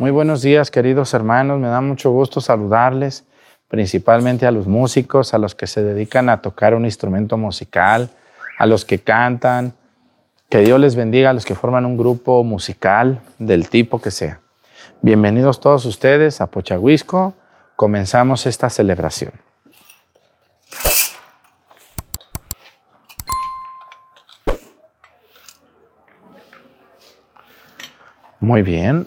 Muy buenos días, queridos hermanos. Me da mucho gusto saludarles, principalmente a los músicos, a los que se dedican a tocar un instrumento musical, a los que cantan. Que Dios les bendiga a los que forman un grupo musical del tipo que sea. Bienvenidos todos ustedes a Pochahuisco. Comenzamos esta celebración. Muy bien.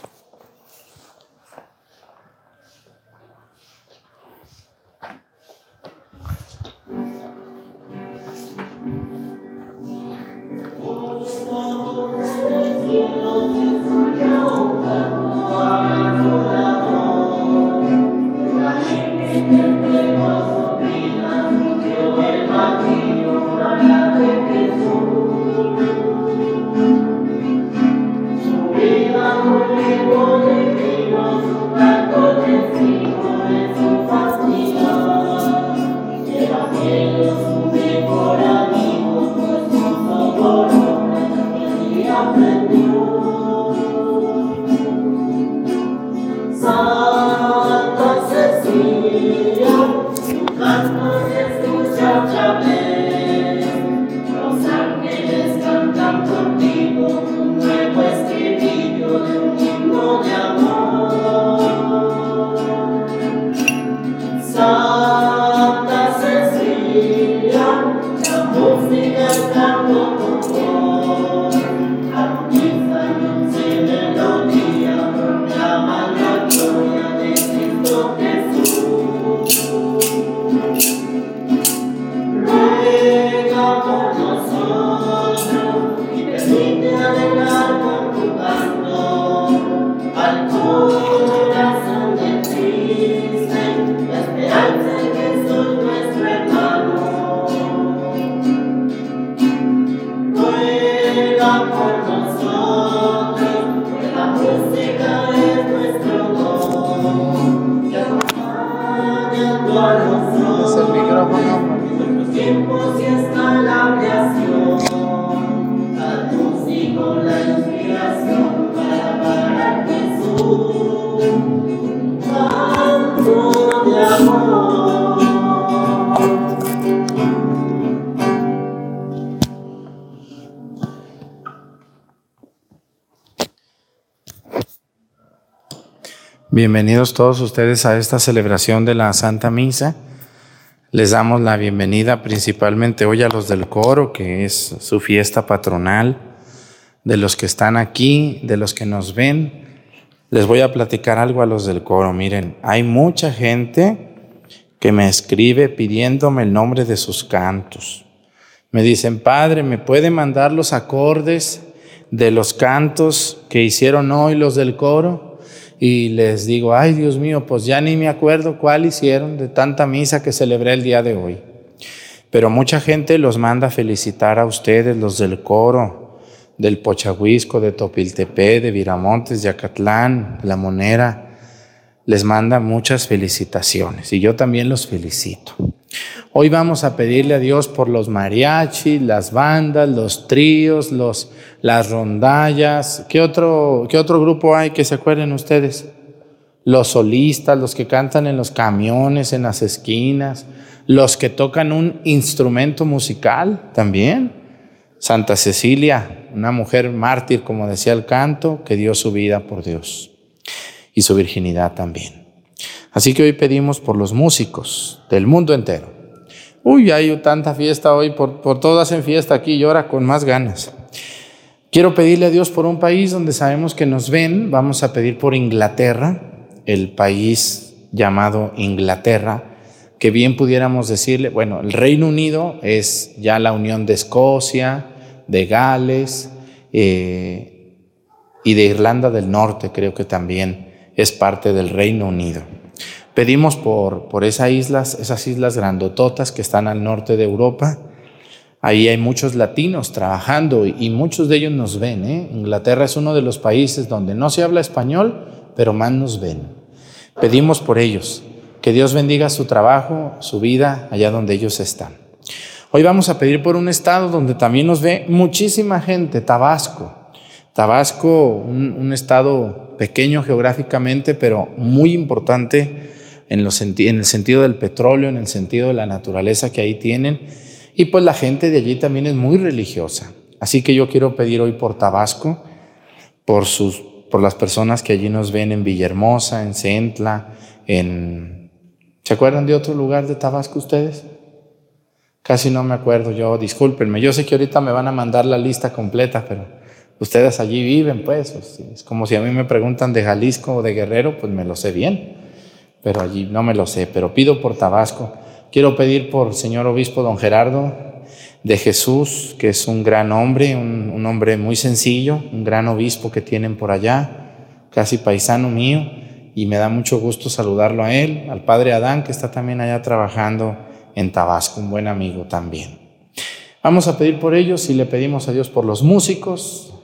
Bienvenidos todos ustedes a esta celebración de la Santa Misa. Les damos la bienvenida principalmente hoy a los del coro, que es su fiesta patronal, de los que están aquí, de los que nos ven. Les voy a platicar algo a los del coro. Miren, hay mucha gente que me escribe pidiéndome el nombre de sus cantos. Me dicen, Padre, ¿me puede mandar los acordes de los cantos que hicieron hoy los del coro? Y les digo, ay Dios mío, pues ya ni me acuerdo cuál hicieron de tanta misa que celebré el día de hoy. Pero mucha gente los manda felicitar a ustedes, los del coro, del Pochahuisco, de Topiltepé, de Viramontes, de Acatlán, La Monera. Les manda muchas felicitaciones y yo también los felicito. Hoy vamos a pedirle a Dios por los mariachis, las bandas, los tríos, los, las rondallas. ¿Qué otro, ¿Qué otro grupo hay que se acuerden ustedes? Los solistas, los que cantan en los camiones, en las esquinas, los que tocan un instrumento musical también. Santa Cecilia, una mujer mártir, como decía el canto, que dio su vida por Dios y su virginidad también. Así que hoy pedimos por los músicos del mundo entero Uy, hay tanta fiesta hoy, por, por todas en fiesta aquí y ahora con más ganas. Quiero pedirle a Dios por un país donde sabemos que nos ven. Vamos a pedir por Inglaterra, el país llamado Inglaterra, que bien pudiéramos decirle, bueno, el Reino Unido es ya la unión de Escocia, de Gales eh, y de Irlanda del Norte, creo que también es parte del Reino Unido. Pedimos por, por esas islas, esas islas grandototas que están al norte de Europa. Ahí hay muchos latinos trabajando y muchos de ellos nos ven. ¿eh? Inglaterra es uno de los países donde no se habla español, pero más nos ven. Pedimos por ellos, que Dios bendiga su trabajo, su vida, allá donde ellos están. Hoy vamos a pedir por un estado donde también nos ve muchísima gente, Tabasco. Tabasco, un, estado pequeño geográficamente, pero muy importante en, el sentido del petróleo, en el sentido de la naturaleza que ahí tienen. Y pues la gente de allí también es muy religiosa. Así que yo quiero pedir hoy por Tabasco, por, sus, por las personas que allí nos ven en Villahermosa, en Centla, en... ¿Se acuerdan de otro lugar de Tabasco ustedes? Casi no me acuerdo yo, discúlpenme. Yo sé que ahorita me van a mandar la lista completa, pero Ustedes allí viven, pues. Es como si a mí me preguntan de Jalisco o de Guerrero, pues me lo sé bien. Pero allí no me lo sé. Pero pido por Tabasco. Quiero pedir por señor obispo don Gerardo de Jesús, que es un gran hombre, un, hombre muy sencillo, un gran obispo que tienen por allá, casi paisano mío. Y me da mucho gusto saludarlo a él, al padre Adán, que está también allá trabajando en Tabasco, un buen amigo también. Vamos a pedir por ellos y le pedimos a Dios por los músicos,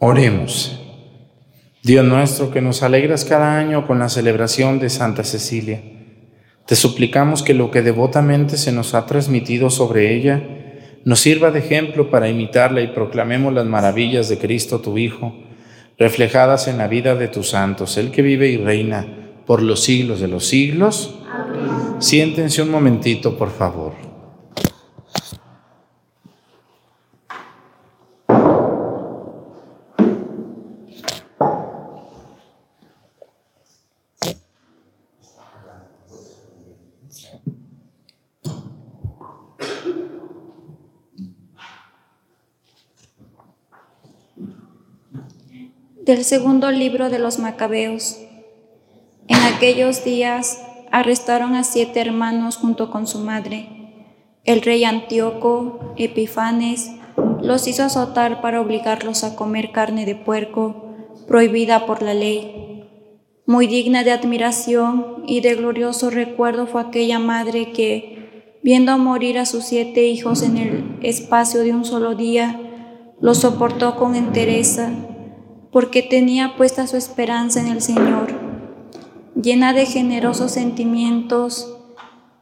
Oremos. Dios nuestro, que nos alegras cada año con la celebración de Santa Cecilia, te suplicamos que lo que devotamente se nos ha transmitido sobre ella nos sirva de ejemplo para imitarla y proclamemos las maravillas de Cristo tu Hijo, reflejadas en la vida de tus santos, el que vive y reina por los siglos de los siglos. Siéntense un momentito, por favor. Del segundo libro de los Macabeos. En aquellos días arrestaron a siete hermanos junto con su madre. El rey Antíoco, Epifanes, los hizo azotar para obligarlos a comer carne de puerco, prohibida por la ley. Muy digna de admiración y de glorioso recuerdo fue aquella madre que, viendo morir a sus siete hijos en el espacio de un solo día, los soportó con entereza porque tenía puesta su esperanza en el Señor, llena de generosos sentimientos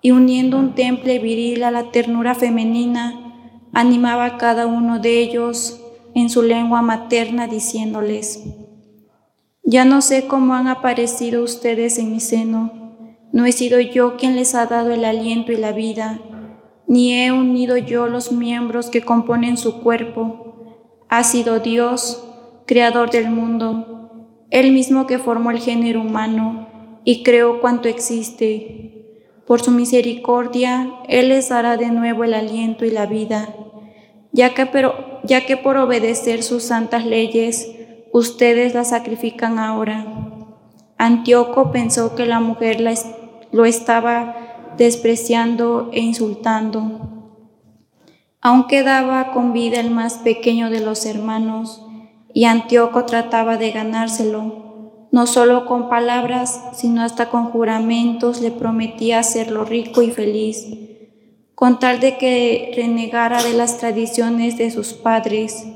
y uniendo un temple viril a la ternura femenina, animaba a cada uno de ellos en su lengua materna diciéndoles, ya no sé cómo han aparecido ustedes en mi seno, no he sido yo quien les ha dado el aliento y la vida, ni he unido yo los miembros que componen su cuerpo, ha sido Dios creador del mundo, el mismo que formó el género humano y creó cuanto existe. Por su misericordia, Él les dará de nuevo el aliento y la vida, ya que, por obedecer sus santas leyes, ustedes la sacrifican ahora. Antíoco pensó que la mujer lo estaba despreciando e insultando. Aún quedaba con vida el más pequeño de los hermanos, y Antíoco trataba de ganárselo, no solo con palabras, sino hasta con juramentos le prometía hacerlo rico y feliz, con tal de que renegara de las tradiciones de sus padres,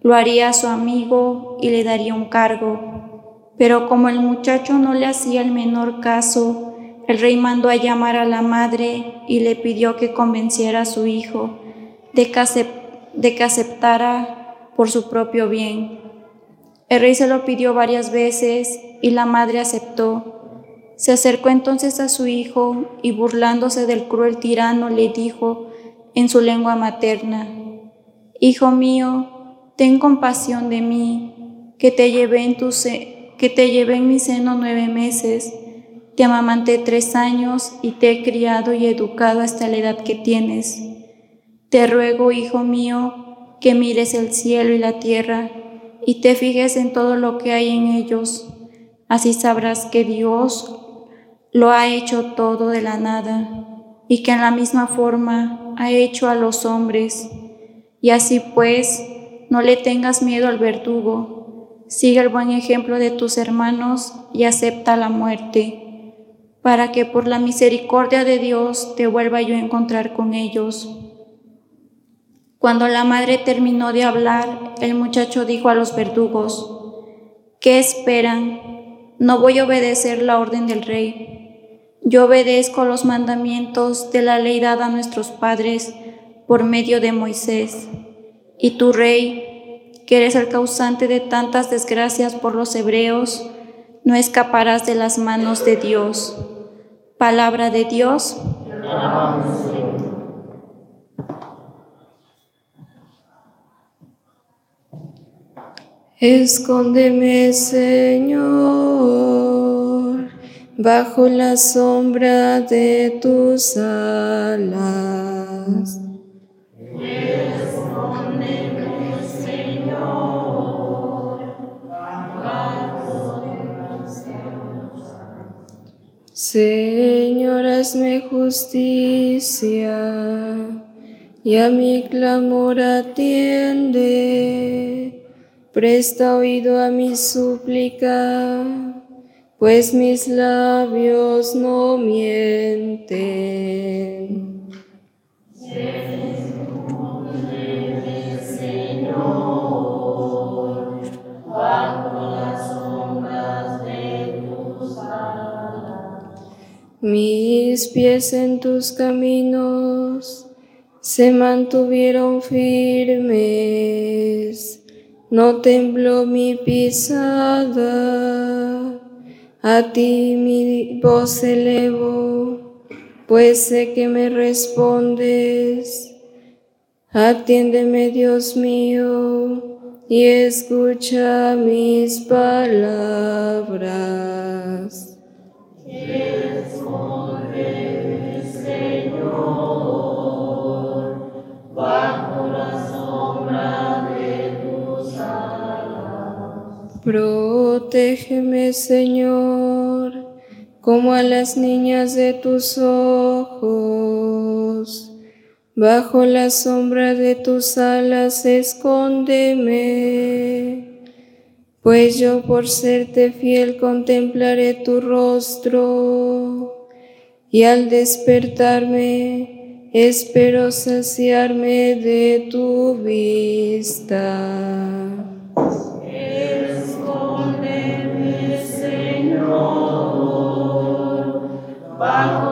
lo haría su amigo y le daría un cargo. Pero como el muchacho no le hacía el menor caso, el rey mandó a llamar a la madre y le pidió que convenciera a su hijo de que, aceptara por su propio bien. El rey se lo pidió varias veces y la madre aceptó. Se acercó entonces a su hijo y burlándose del cruel tirano le dijo en su lengua materna, Hijo mío, ten compasión de mí, que te llevé en tu, que te llevé en mi seno nueve meses, te amamanté tres años y te he criado y educado hasta la edad que tienes. Te ruego, hijo mío, que mires el cielo y la tierra y te fijes en todo lo que hay en ellos. Así sabrás que Dios lo ha hecho todo de la nada y que en la misma forma ha hecho a los hombres. Y así pues, no le tengas miedo al verdugo Sigue el buen ejemplo de tus hermanos y acepta la muerte, para que por la misericordia de Dios te vuelva yo a encontrar con ellos. Cuando la madre terminó de hablar, el muchacho dijo a los verdugos, ¿qué esperan? No voy a obedecer la orden del rey. Yo obedezco los mandamientos de la ley dada a nuestros padres por medio de Moisés. Y tu rey, que eres el causante de tantas desgracias por los hebreos, no escaparás de las manos de Dios. Palabra de Dios. Escóndeme, Señor, bajo la sombra de tus alas Señor, hazme justicia y a mi clamor atiende. Presta oído a mi súplica, pues mis labios no mienten. Mis pies en tus caminos se mantuvieron firmes, no tembló mi pisada. A ti mi voz elevo, pues sé que me respondes. Atiéndeme, Dios mío, y escucha mis palabras. Protégeme, Señor, como a las niñas de tus ojos. Bajo la sombra de tus alas escóndeme, pues yo por serte fiel contemplaré tu rostro y al despertarme espero saciarme de tu vista. Bajo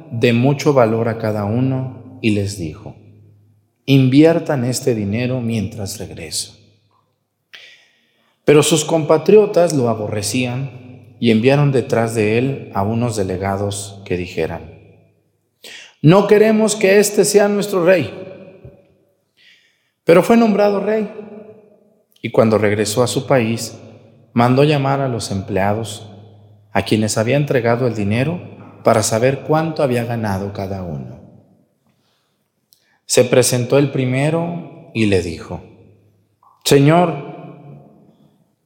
de mucho valor a cada uno y les dijo, inviertan este dinero mientras regreso. Pero sus compatriotas lo aborrecían y enviaron detrás de él a unos delegados que dijeran, no queremos que este sea nuestro rey. Pero fue nombrado rey y cuando regresó a su país, mandó llamar a los empleados a quienes había entregado el dinero para saber cuánto había ganado cada uno. Se presentó el primero y le dijo, Señor,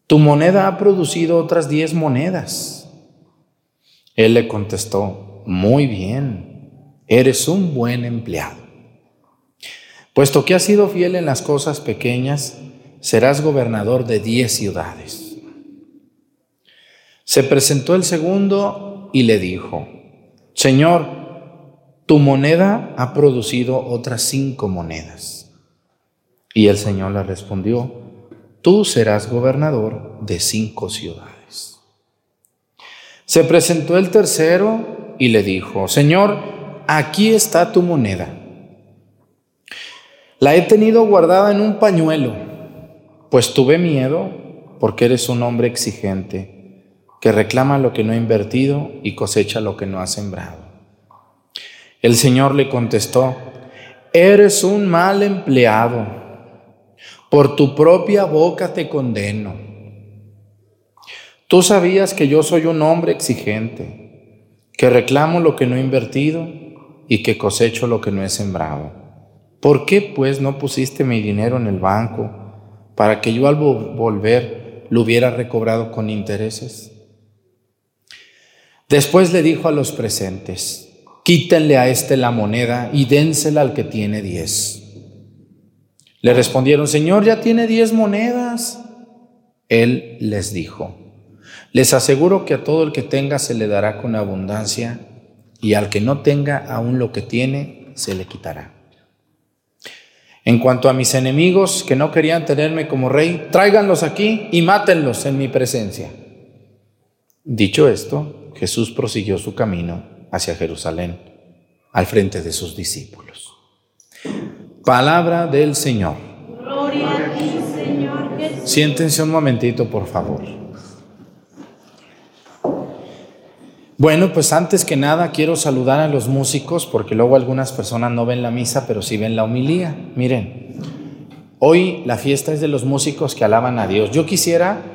tu moneda ha producido otras diez monedas. Él le contestó, muy bien, eres un buen empleado. Puesto que has sido fiel en las cosas pequeñas, serás gobernador de diez ciudades. Se presentó el segundo y le dijo, Señor, tu moneda ha producido otras cinco monedas. Y el Señor le respondió, tú serás gobernador de cinco ciudades. Se presentó el tercero y le dijo, Señor, aquí está tu moneda. La he tenido guardada en un pañuelo, pues tuve miedo porque eres un hombre exigente que reclama lo que no ha invertido y cosecha lo que no ha sembrado. El Señor le contestó, eres un mal empleado, por tu propia boca te condeno. Tú sabías que yo soy un hombre exigente, que reclamo lo que no he invertido y que cosecho lo que no he sembrado. ¿Por qué pues no pusiste mi dinero en el banco para que yo al volver lo hubiera recobrado con intereses? Después le dijo a los presentes, quítenle a este la moneda y dénsela al que tiene diez. Le respondieron, Señor, ya tiene diez monedas. Él les dijo, les aseguro que a todo el que tenga se le dará con abundancia y al que no tenga aún lo que tiene, se le quitará. En cuanto a mis enemigos que no querían tenerme como rey, tráiganlos aquí y mátenlos en mi presencia. Dicho esto, Jesús prosiguió su camino hacia Jerusalén al frente de sus discípulos. Palabra del Señor. Gloria a ti, Señor Jesús. Siéntense un momentito, por favor. Bueno, pues antes que nada quiero saludar a los músicos porque luego algunas personas no ven la misa, pero sí ven la homilía. Miren, hoy la fiesta es de los músicos que alaban a Dios. Yo quisiera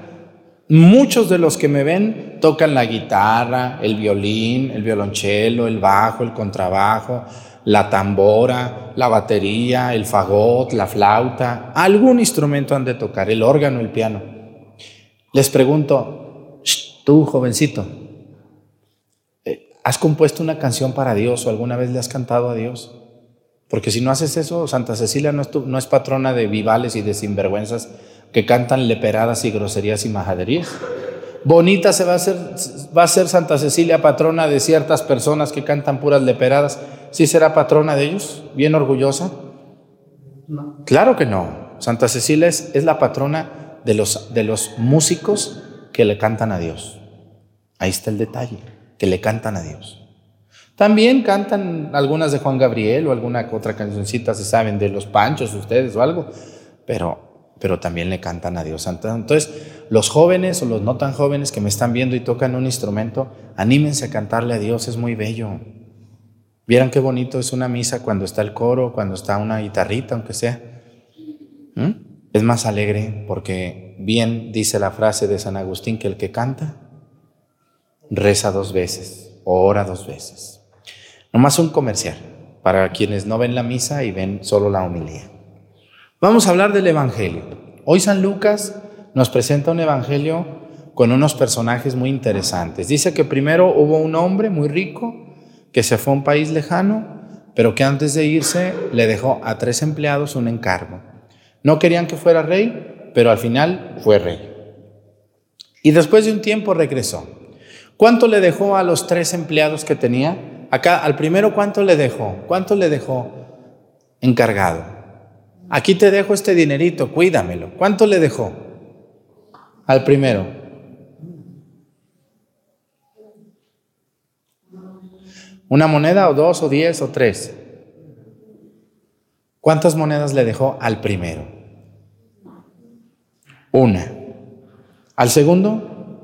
Muchos de los que me ven tocan la guitarra, el violín, el violonchelo, el bajo, el contrabajo, la tambora, la batería, el fagot, la flauta, algún instrumento han de tocar, el órgano, el piano. Les pregunto, tú jovencito, eh, ¿has compuesto una canción para Dios o alguna vez le has cantado a Dios? Porque si no haces eso, Santa Cecilia no es, no es patrona de vivales y de sinvergüenzas que cantan leperadas y groserías y majaderías. Bonita se va a hacer, va a ser Santa Cecilia patrona de ciertas personas que cantan puras leperadas. ¿Sí será patrona de ellos? ¿Bien orgullosa? No. Claro que no. Santa Cecilia es, es la patrona de los, de los músicos que le cantan a Dios. Ahí está el detalle, que le cantan a Dios. También cantan algunas de Juan Gabriel o alguna otra cancioncita, se saben, de los panchos ustedes o algo, pero, pero también le cantan a Dios. Entonces, los jóvenes o los no tan jóvenes que me están viendo y tocan un instrumento, anímense a cantarle a Dios, es muy bello. Vieran qué bonito es una misa cuando está el coro, cuando está una guitarrita, aunque sea. ¿Mm? Es más alegre porque bien dice la frase de San Agustín que el que canta reza dos veces ora dos veces. Nomás un comercial para quienes no ven la misa y ven solo la homilía. Vamos a hablar del Evangelio. Hoy San Lucas nos presenta un Evangelio con unos personajes muy interesantes. Dice que primero hubo un hombre muy rico que se fue a un país lejano, pero que antes de irse le dejó a tres empleados un encargo. No querían que fuera rey, pero al final fue rey. Y después de un tiempo regresó. ¿Cuánto le dejó a los tres empleados que tenía? Acá al primero cuánto le dejó, cuánto le dejó encargado. Aquí te dejo este dinerito, cuídamelo. ¿Cuánto le dejó al primero? ¿Una moneda o dos o diez o tres? ¿Cuántas monedas le dejó al primero? Una. ¿Al segundo?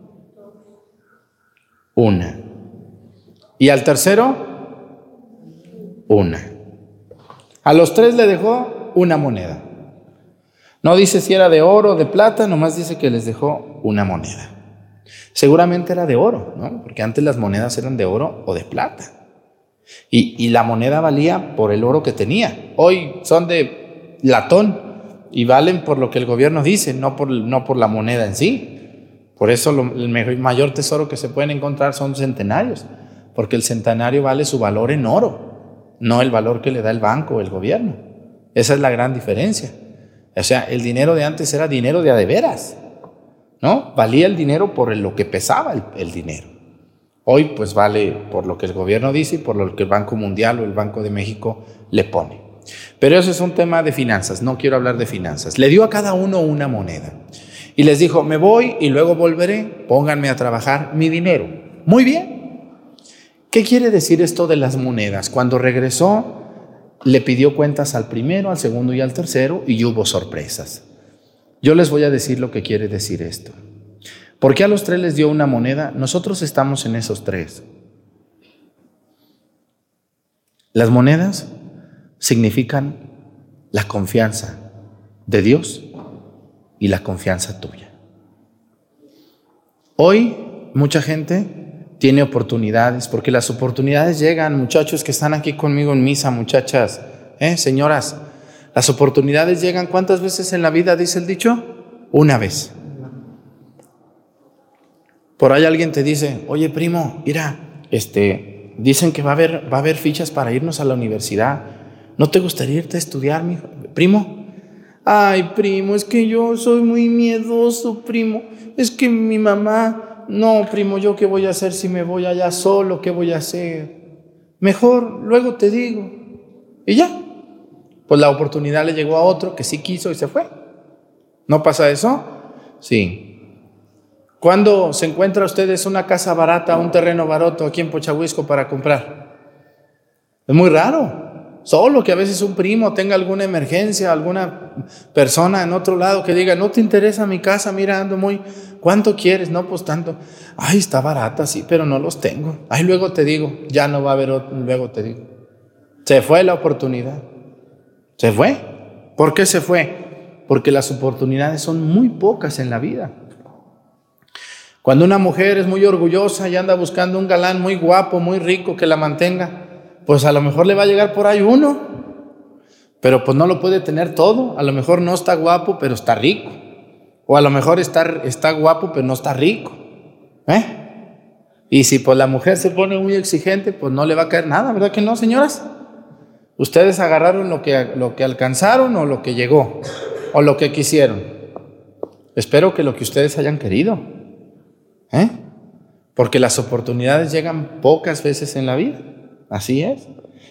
Una. Y al tercero, una. A los tres le dejó una moneda. No dice si era de oro o de plata, nomás dice que les dejó una moneda. Seguramente era de oro, ¿no? Porque antes las monedas eran de oro o de plata. Y, la moneda valía por el oro que tenía. Hoy son de latón y valen por lo que el gobierno dice, no por, no por la moneda en sí. Por eso el mayor tesoro que se pueden encontrar son centenarios porque el centenario vale su valor en oro, no el valor que le da el banco o el gobierno. Esa es la gran diferencia. O sea, el dinero de antes era dinero de adeveras, ¿no? Valía el dinero por lo que pesaba el, dinero. Hoy pues vale por lo que el gobierno dice y por lo que el Banco Mundial o el Banco de México le pone. Pero eso es un tema de finanzas, no quiero hablar de finanzas. Le dio a cada uno una moneda y les dijo, me voy y luego volveré, pónganme a trabajar mi dinero. Muy bien, ¿Qué quiere decir esto de las monedas? Cuando regresó, le pidió cuentas al primero, al segundo y al tercero y hubo sorpresas. Yo les voy a decir lo que quiere decir esto. ¿Por qué a los tres les dio una moneda? Nosotros estamos en esos tres. Las monedas significan la confianza de Dios y la confianza tuya. Hoy mucha gente tiene oportunidades, porque las oportunidades llegan, muchachos que están aquí conmigo en misa, muchachas, ¿eh? señoras, las oportunidades llegan, ¿cuántas veces en la vida dice el dicho? Una vez. Por ahí alguien te dice, oye primo, mira, este, dicen que va a haber, va a haber fichas para irnos a la universidad. ¿No te gustaría irte a estudiar, mi primo? Ay, primo, es que yo soy muy miedoso, primo. Es que mi mamá no, primo, ¿yo qué voy a hacer si me voy allá solo? ¿Qué voy a hacer? Mejor, luego te digo. Y ya. Pues la oportunidad le llegó a otro que sí quiso y se fue. ¿No pasa eso? Sí. ¿Cuándo se encuentra ustedes una casa barata, un terreno barato aquí en Pochahuisco para comprar? Es muy raro. Solo que a veces un primo tenga alguna emergencia, alguna persona en otro lado que diga, no te interesa mi casa, mira, ando muy, ¿cuánto quieres? No, pues tanto. Ay, está barata, sí, pero no los tengo. Ay, luego te digo, ya no va a haber otro, luego te digo. Se fue la oportunidad. Se fue. ¿Por qué se fue? Porque las oportunidades son muy pocas en la vida. Cuando una mujer es muy orgullosa y anda buscando un galán muy guapo, muy rico que la mantenga, pues a lo mejor le va a llegar por ahí uno, pero pues no lo puede tener todo. A lo mejor no está guapo, pero está rico. O a lo mejor está, está guapo, pero no está rico. ¿Eh? Y si pues la mujer se pone muy exigente, pues no le va a caer nada, ¿verdad que no, señoras? Ustedes agarraron lo que, lo que alcanzaron o lo que llegó, o lo que quisieron. Espero que lo que ustedes hayan querido. ¿Eh? Porque las oportunidades llegan pocas veces en la vida. Así es.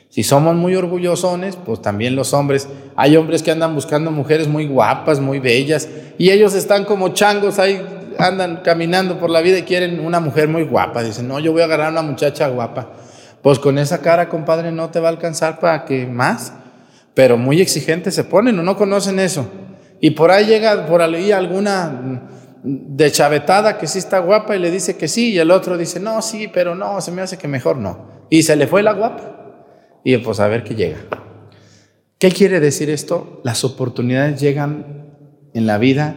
Si somos muy orgullosones, pues también los hombres, hay hombres que andan buscando mujeres muy guapas, muy bellas, y ellos están como changos ahí, andan caminando por la vida y quieren una mujer muy guapa. Dicen, no, yo voy a agarrar a una muchacha guapa. Pues con esa cara, compadre, no te va a alcanzar para que más. Pero muy exigentes se ponen o no conocen eso. Y por ahí llega por ahí alguna de chavetada que sí está guapa y le dice que sí, y el otro dice, no, sí, pero no, se me hace que mejor no. Y se le fue la guapa. Y pues a ver qué llega. ¿Qué quiere decir esto? Las oportunidades llegan en la vida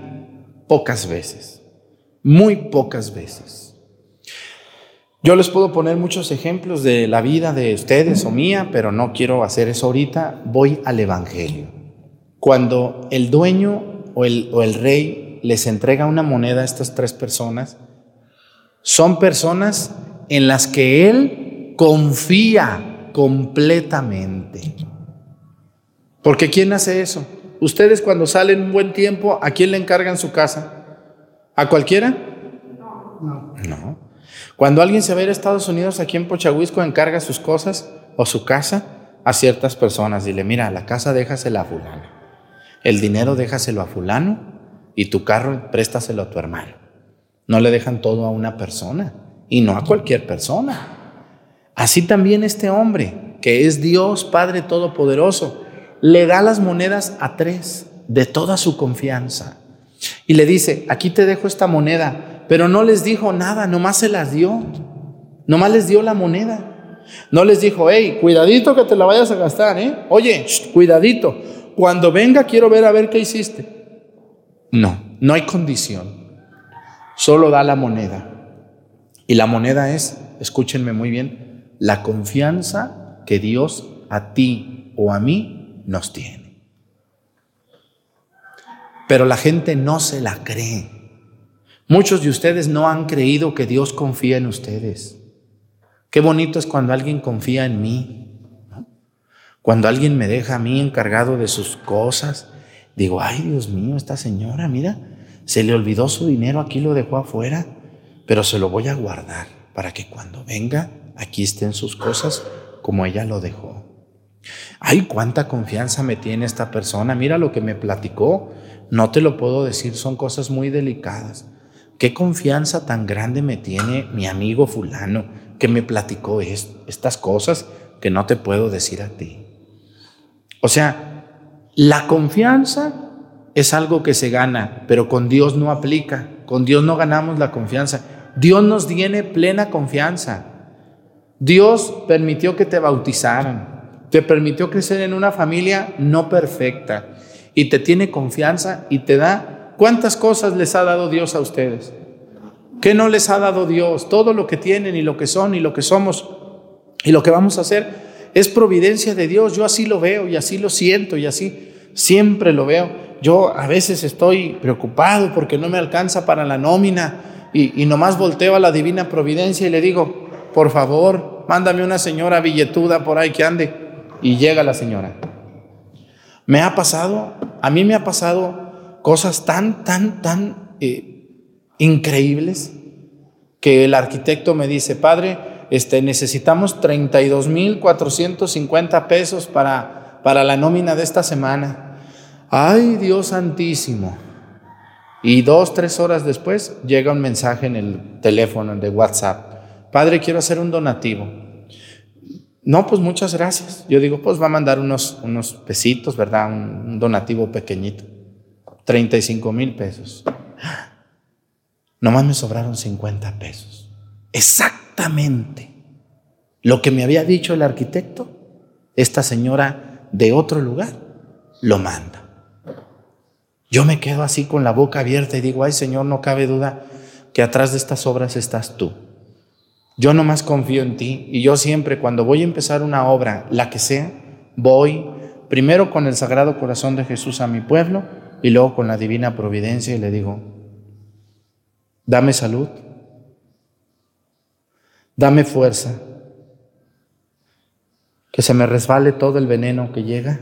pocas veces, muy pocas veces. Yo les puedo poner muchos ejemplos de la vida de ustedes o mía, pero no quiero hacer eso ahorita. Voy al Evangelio. Cuando el dueño o el, o el rey les entrega una moneda a estas tres personas, son personas en las que él confía completamente. Porque ¿quién hace eso? Ustedes cuando salen un buen tiempo, ¿a quién le encargan su casa? ¿A cualquiera? No. Cuando alguien se va a ir a Estados Unidos, aquí en Pochahuisco, encarga sus cosas o su casa a ciertas personas. Dile, mira, la casa déjasela a fulano. El dinero déjaselo a fulano y tu carro préstaselo a tu hermano. No le dejan todo a una persona y no a cualquier persona. Así también este hombre, que es Dios Padre Todopoderoso, le da las monedas a tres de toda su confianza. Y le dice, aquí te dejo esta moneda, pero no les dijo nada, nomás se las dio. Nomás les dio la moneda. No les dijo, hey, cuidadito que te la vayas a gastar, ¿eh? Oye, cuidadito. Cuando venga quiero ver a ver qué hiciste. No, no hay condición. Solo da la moneda. Y la moneda es, escúchenme muy bien, la confianza que Dios a ti o a mí nos tiene. Pero la gente no se la cree. Muchos de ustedes no han creído que Dios confía en ustedes. Qué bonito es cuando alguien confía en mí. Cuando alguien me deja a mí encargado de sus cosas, digo, ay Dios mío, esta señora, mira, se le olvidó su dinero, aquí lo dejó afuera, pero se lo voy a guardar para que cuando venga aquí estén sus cosas como ella lo dejó. Ay, cuánta confianza me tiene esta persona. Mira lo que me platicó. No te lo puedo decir, son cosas muy delicadas. Qué confianza tan grande me tiene mi amigo fulano que me platicó estas cosas que no te puedo decir a ti. O sea, la confianza es algo que se gana, pero con Dios no aplica. Con Dios no ganamos la confianza. Dios nos tiene plena confianza. Dios permitió que te bautizaran, te permitió crecer en una familia no perfecta y te tiene confianza y te da... ¿Cuántas cosas les ha dado Dios a ustedes? ¿Qué no les ha dado Dios? Todo lo que tienen y lo que son y lo que somos y lo que vamos a hacer es providencia de Dios. Yo así lo veo y así lo siento y así siempre lo veo. Yo a veces estoy preocupado porque no me alcanza para la nómina y, nomás volteo a la divina providencia y le digo, por favor, mándame una señora billetuda por ahí que ande. Y llega la señora. Me ha pasado, a mí me ha pasado cosas tan, tan, tan eh, increíbles que el arquitecto me dice, padre, este, necesitamos 32.450 pesos para, para la nómina de esta semana. Ay, Dios santísimo. Y dos, tres horas después llega un mensaje en el teléfono de WhatsApp. Padre, quiero hacer un donativo. No, pues muchas gracias. Yo digo, pues va a mandar unos, unos pesitos, ¿verdad? Un, donativo pequeñito. 35 mil pesos. Nomás me sobraron 50 pesos. Exactamente. Lo que me había dicho el arquitecto, esta señora de otro lugar lo manda. Yo me quedo así con la boca abierta y digo, ay Señor, no cabe duda que atrás de estas obras estás tú. Yo nomás confío en ti y yo siempre cuando voy a empezar una obra, la que sea, voy primero con el Sagrado Corazón de Jesús a mi pueblo y luego con la Divina Providencia y le digo, dame salud, dame fuerza, que se me resbale todo el veneno que llega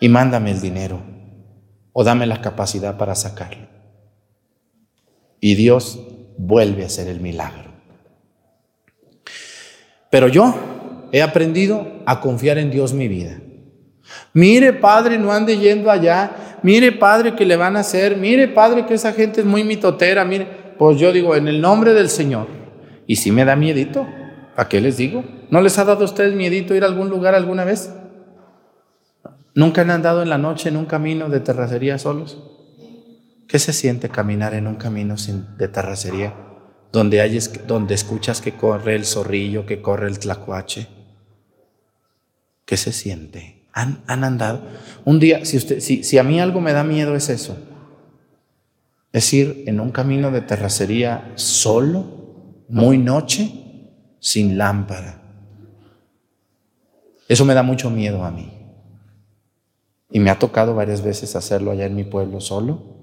y mándame el dinero o dame la capacidad para sacarlo. Y Dios vuelve a hacer el milagro. Pero yo he aprendido a confiar en Dios mi vida. Mire, Padre, no ande yendo allá. Mire, Padre, que le van a hacer. Mire, Padre, que esa gente es muy mitotera. Mire, pues yo digo, en el nombre del Señor. Y si me da miedito, ¿a qué les digo? ¿No les ha dado a ustedes miedito ir a algún lugar alguna vez? ¿Nunca han andado en la noche en un camino de terracería solos? ¿Qué se siente caminar en un camino sin, de terracería? Donde, hay, donde escuchas que corre el zorrillo, que corre el tlacuache. ¿Qué se siente? ¿Han, han andado? Un día, si, usted, si, si a mí algo me da miedo es eso. Es ir en un camino de terracería solo, muy noche, sin lámpara. Eso me da mucho miedo a mí. Y me ha tocado varias veces hacerlo allá en mi pueblo solo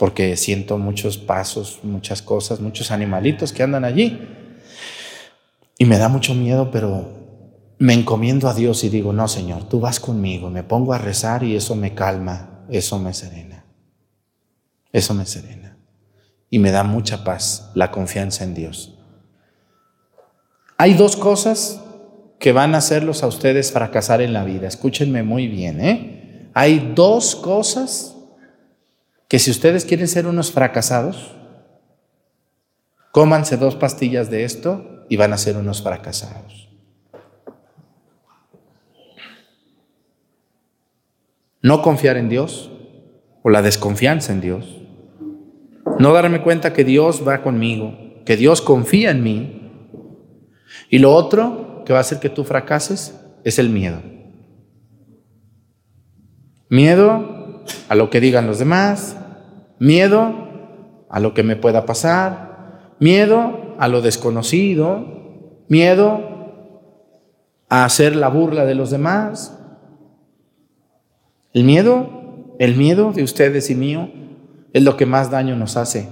porque siento muchos pasos, muchas cosas, muchos animalitos que andan allí. Y me da mucho miedo, pero me encomiendo a Dios y digo, no, Señor, tú vas conmigo, me pongo a rezar y eso me calma, eso me serena, eso me serena. Y me da mucha paz la confianza en Dios. Hay dos cosas que van a hacerlos a ustedes fracasar en la vida. Escúchenme muy bien, ¿eh? Hay dos cosas que si ustedes quieren ser unos fracasados, cómanse dos pastillas de esto y van a ser unos fracasados. No confiar en Dios o la desconfianza en Dios. No darme cuenta que Dios va conmigo, que Dios confía en mí. Y lo otro que va a hacer que tú fracases es el miedo. Miedo a lo que digan los demás, miedo a lo que me pueda pasar, miedo a lo desconocido, miedo a hacer la burla de los demás. El miedo, el miedo de ustedes y mío es lo que más daño nos hace,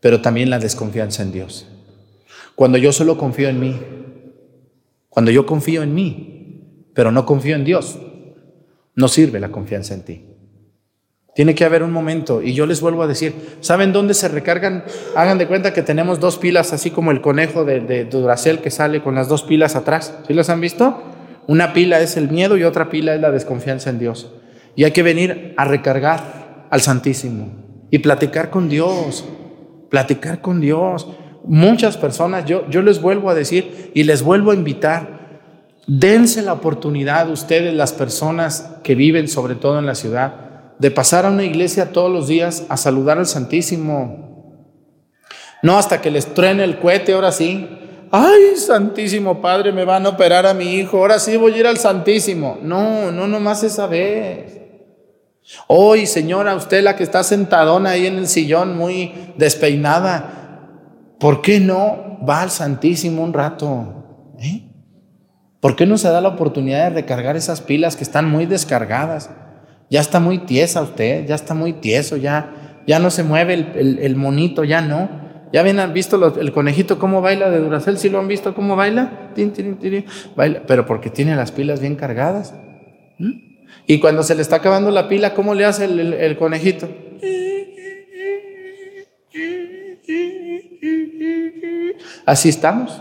pero también la desconfianza en Dios. Cuando yo solo confío en mí, cuando yo confío en mí, pero no confío en Dios, no sirve la confianza en ti. Tiene que haber un momento, y yo les vuelvo a decir, ¿saben dónde se recargan? Hagan de cuenta que tenemos dos pilas, así como el conejo de, de Duracell que sale con las dos pilas atrás. ¿Sí las han visto? Una pila es el miedo y otra pila es la desconfianza en Dios. Y hay que venir a recargar al Santísimo y platicar con Dios, platicar con Dios. Muchas personas, yo, yo les vuelvo a decir y les vuelvo a invitar, dense la oportunidad ustedes, las personas que viven sobre todo en la ciudad, de pasar a una iglesia todos los días a saludar al Santísimo. No hasta que les truene el cohete, ahora sí. Ay, Santísimo Padre, me van a operar a mi hijo, ahora sí voy a ir al Santísimo. No, no nomás esa vez. Hoy, señora, usted la que está sentadona ahí en el sillón muy despeinada, ¿por qué no va al Santísimo un rato? ¿Eh? ¿Por qué no se da la oportunidad de recargar esas pilas que están muy descargadas? Ya está muy tiesa usted, ya está muy tieso, ya, ya no se mueve el, monito, ya no. ¿Ya han visto el conejito cómo baila de Duracel? ¿Sí lo han visto cómo baila? baila pero porque tiene las pilas bien cargadas. ¿Mm? Y cuando se le está acabando la pila, ¿cómo le hace el, el conejito? Así estamos.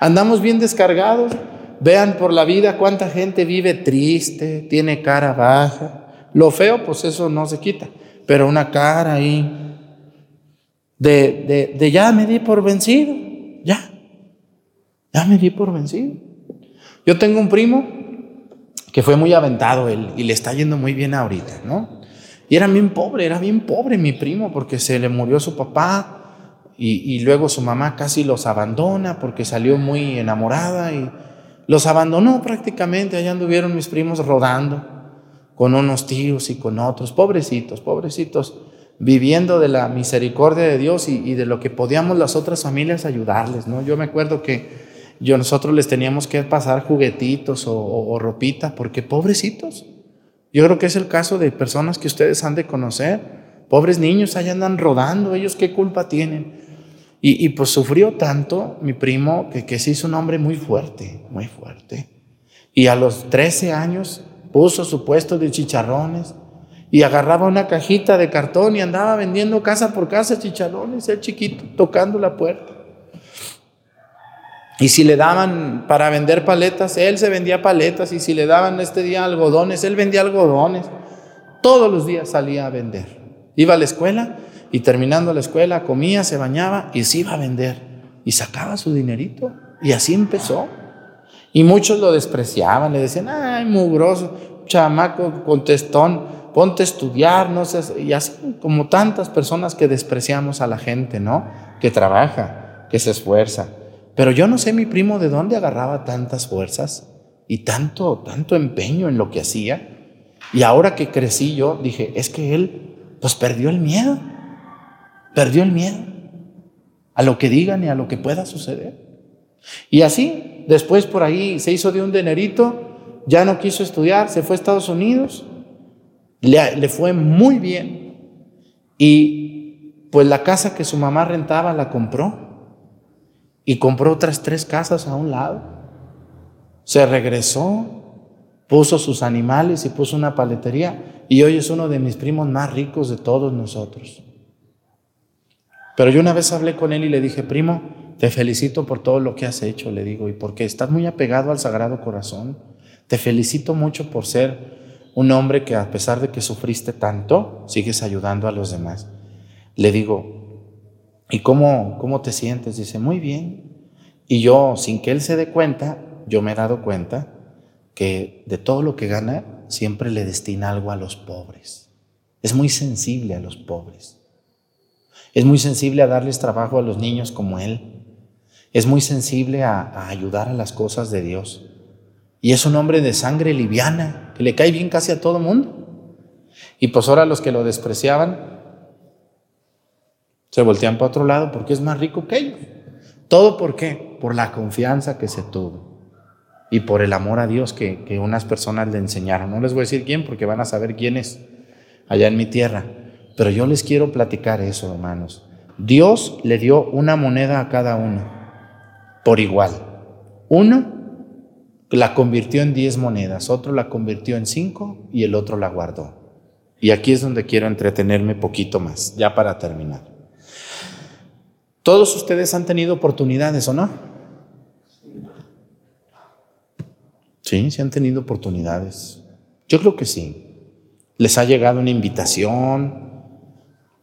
Andamos bien descargados. Vean por la vida cuánta gente vive triste, tiene cara baja. Lo feo, pues eso no se quita, pero una cara ahí de, de, ya me di por vencido, ya, ya me di por vencido. Yo tengo un primo que fue muy aventado él y le está yendo muy bien ahorita, ¿no? Y era bien pobre, era bien pobre mi primo porque se le murió su papá y, luego su mamá casi los abandona porque salió muy enamorada y los abandonó prácticamente, allá anduvieron mis primos rodando con unos tíos y con otros, pobrecitos, pobrecitos, viviendo de la misericordia de Dios y, de lo que podíamos las otras familias ayudarles, ¿no? Yo me acuerdo que yo, nosotros les teníamos que pasar juguetitos o, o ropita, porque pobrecitos. Yo creo que es el caso de personas que ustedes han de conocer. Pobres niños, allá andan rodando, ellos qué culpa tienen. Y, pues sufrió tanto mi primo que, que se hizo un hombre muy fuerte, muy fuerte. Y a los 13 años puso su puesto de chicharrones Y agarraba una cajita de cartón y andaba vendiendo casa por casa chicharrones, el chiquito, tocando la puerta. Y si le daban para vender paletas, él se vendía paletas. Y si le daban este día algodones, él vendía algodones. Todos los días salía a vender. Iba a la escuela y terminando la escuela comía, se bañaba y se iba a vender. Y sacaba su dinerito. Y así empezó. Y muchos lo despreciaban, le decían, ay, mugroso, chamaco, contestón, ponte a estudiar, no sé, y así como tantas personas que despreciamos a la gente, ¿no? Que trabaja, que se esfuerza. Pero yo no sé mi primo de dónde agarraba tantas fuerzas y tanto, tanto empeño en lo que hacía. Y ahora que crecí yo, dije, es que él, pues perdió el miedo, perdió el miedo a lo que digan y a lo que pueda suceder. Y así, después por ahí se hizo de un dinerito, ya no quiso estudiar, se fue a Estados Unidos, le, le fue muy bien. Y pues la casa que su mamá rentaba la compró y compró otras tres casas a un lado. Se regresó, puso sus animales y puso una paletería y hoy es uno de mis primos más ricos de todos nosotros. Pero yo una vez hablé con él y le dije, primo, te felicito por todo lo que has hecho, le digo, y porque estás muy apegado al Sagrado Corazón. Te felicito mucho por ser un hombre que a pesar de que sufriste tanto, sigues ayudando a los demás. Le digo, ¿Y cómo, cómo te sientes? Dice, muy bien. Y yo, sin que él se dé cuenta, yo me he dado cuenta que de todo lo que gana, siempre le destina algo a los pobres. Es muy sensible a los pobres. Es muy sensible a darles trabajo a los niños como él. Es muy sensible a, ayudar a las cosas de Dios. Y es un hombre de sangre liviana, que le cae bien casi a todo mundo. Y pues ahora los que lo despreciaban, se voltean para otro lado porque es más rico que ellos. ¿Todo por qué? Por la confianza que se tuvo y por el amor a Dios que, que unas personas le enseñaron. No les voy a decir quién porque van a saber quién es allá en mi tierra. Pero yo les quiero platicar eso, hermanos. Dios le dio una moneda a cada uno por igual. Uno la convirtió en diez monedas, otro la convirtió en cinco y el otro la guardó. Y aquí es donde quiero entretenerme poquito más, ya para terminar. Todos ustedes han tenido oportunidades, ¿o no? Sí, sí han tenido oportunidades. Yo creo que sí. Les ha llegado una invitación,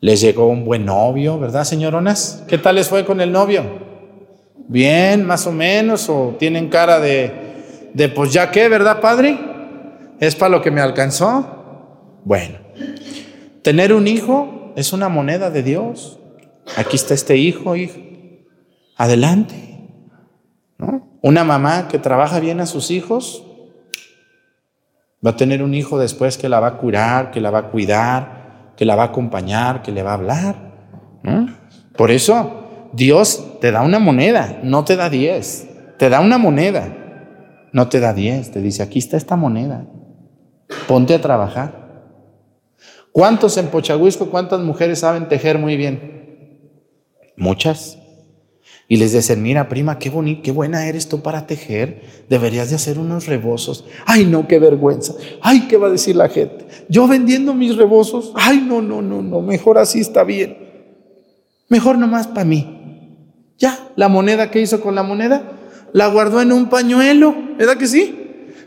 les llegó un buen novio, ¿verdad, señoronas? ¿Qué tal les fue con el novio? Bien, más o menos, o tienen cara de, de pues ya qué, ¿verdad, padre? ¿Es para lo que me alcanzó? Bueno, tener un hijo es una moneda de Dios. Aquí está este hijo, hijo. Adelante. ¿No? Una mamá que trabaja bien a sus hijos va a tener un hijo después que la va a curar, que la va a cuidar, que la va a acompañar, que le va a hablar. Por eso Dios te da una moneda, no te da diez. Te da una moneda, no te da diez. Te dice, aquí está esta moneda. Ponte a trabajar. ¿Cuántos en Pochahuisco, cuántas mujeres saben tejer muy bien? Muchas. Y les dicen, mira prima, qué bonita, qué buena eres tú para tejer. Deberías de hacer unos rebozos. Ay, no, qué vergüenza. Ay, ¿qué va a decir la gente? Yo vendiendo mis rebozos. Ay, no, no, no, no, mejor así está bien. Mejor nomás para mí. Ya, la moneda que hizo con la moneda, la guardó en un pañuelo. ¿Verdad que sí?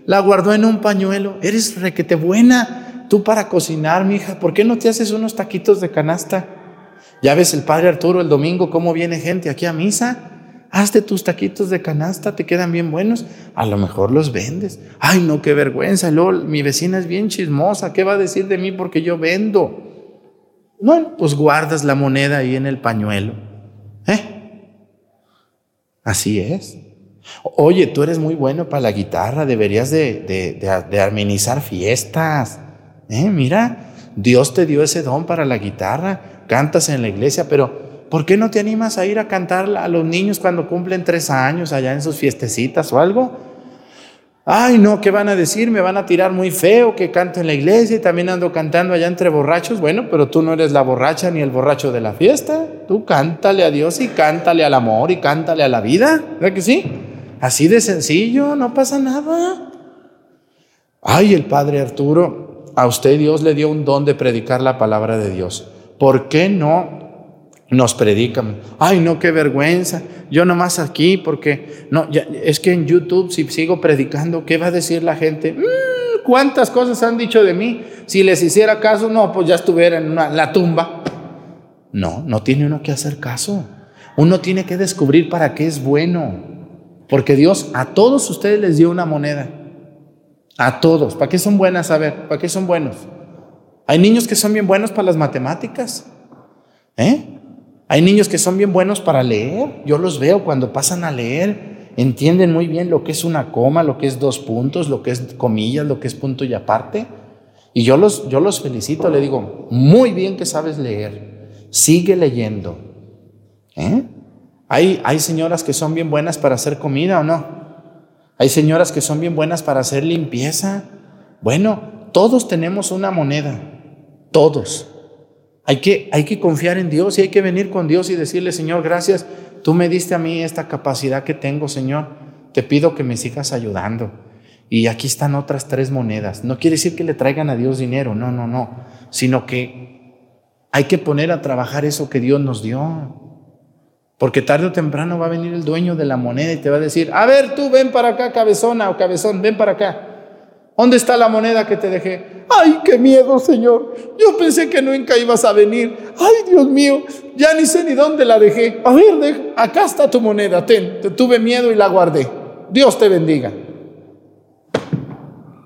La guardó en un pañuelo. Eres requete buena tú para cocinar, mija. ¿Por qué no te haces unos taquitos de canasta? Ya ves el padre Arturo el domingo cómo viene gente aquí a misa. Hazte tus taquitos de canasta, te quedan bien buenos. A lo mejor los vendes. Ay, no, qué vergüenza. Luego, mi vecina es bien chismosa. ¿Qué va a decir de mí porque yo vendo? Bueno, pues guardas la moneda ahí en el pañuelo. ¿Eh? Así es. Oye, tú eres muy bueno para la guitarra, deberías de, de, de, fiestas. ¿Eh? Mira, Dios te dio ese don para la guitarra cantas en la iglesia, pero ¿por qué no te animas a ir a cantar a los niños cuando cumplen tres años allá en sus fiestecitas o algo? Ay, no, ¿qué van a decir? Me van a tirar muy feo que canto en la iglesia y también ando cantando allá entre borrachos. Bueno, pero tú no eres la borracha ni el borracho de la fiesta. Tú cántale a Dios y cántale al amor y cántale a la vida. ¿Verdad que sí? Así de sencillo, no pasa nada. Ay, el padre Arturo a usted Dios le dio un don de predicar la palabra de Dios. ¿Por qué no nos predican? Ay, no, qué vergüenza. Yo nomás aquí porque no, es que en YouTube si sigo predicando, ¿qué va a decir la gente? Mm, ¿Cuántas cosas han dicho de mí? Si les hiciera caso, no, pues ya estuviera en la tumba. No, no tiene uno que hacer caso. Uno tiene que descubrir para qué es bueno. Porque Dios a todos ustedes les dio una moneda. A todos. ¿Para qué son buenas? A ver, ¿para qué son buenos? Hay niños que son bien buenos para las matemáticas. ¿Eh? Hay niños que son bien buenos para leer. Yo los veo cuando pasan a leer. Entienden muy bien lo que es una coma, lo que es dos puntos, lo que es comillas, lo que es punto y aparte. Y yo los, yo los felicito, le digo, muy bien que sabes leer. Sigue leyendo. ¿Eh? Hay, hay señoras que son bien buenas para hacer comida o no. Hay señoras que son bien buenas para hacer limpieza. Bueno, todos tenemos una moneda. Todos. Hay que, hay que confiar en Dios y hay que venir con Dios y decirle, Señor, gracias. Tú me diste a mí esta capacidad que tengo, Señor. Te pido que me sigas ayudando. Y aquí están otras tres monedas. No quiere decir que le traigan a Dios dinero, no, no, no. Sino que hay que poner a trabajar eso que Dios nos dio. Porque tarde o temprano va a venir el dueño de la moneda y te va a decir, a ver, tú ven para acá, cabezona o cabezón, ven para acá. ¿Dónde está la moneda que te dejé? Ay, qué miedo, Señor. Yo pensé que nunca ibas a venir. Ay, Dios mío, ya ni sé ni dónde la dejé. A ver, acá está tu moneda, ten. Te tuve miedo y la guardé. Dios te bendiga.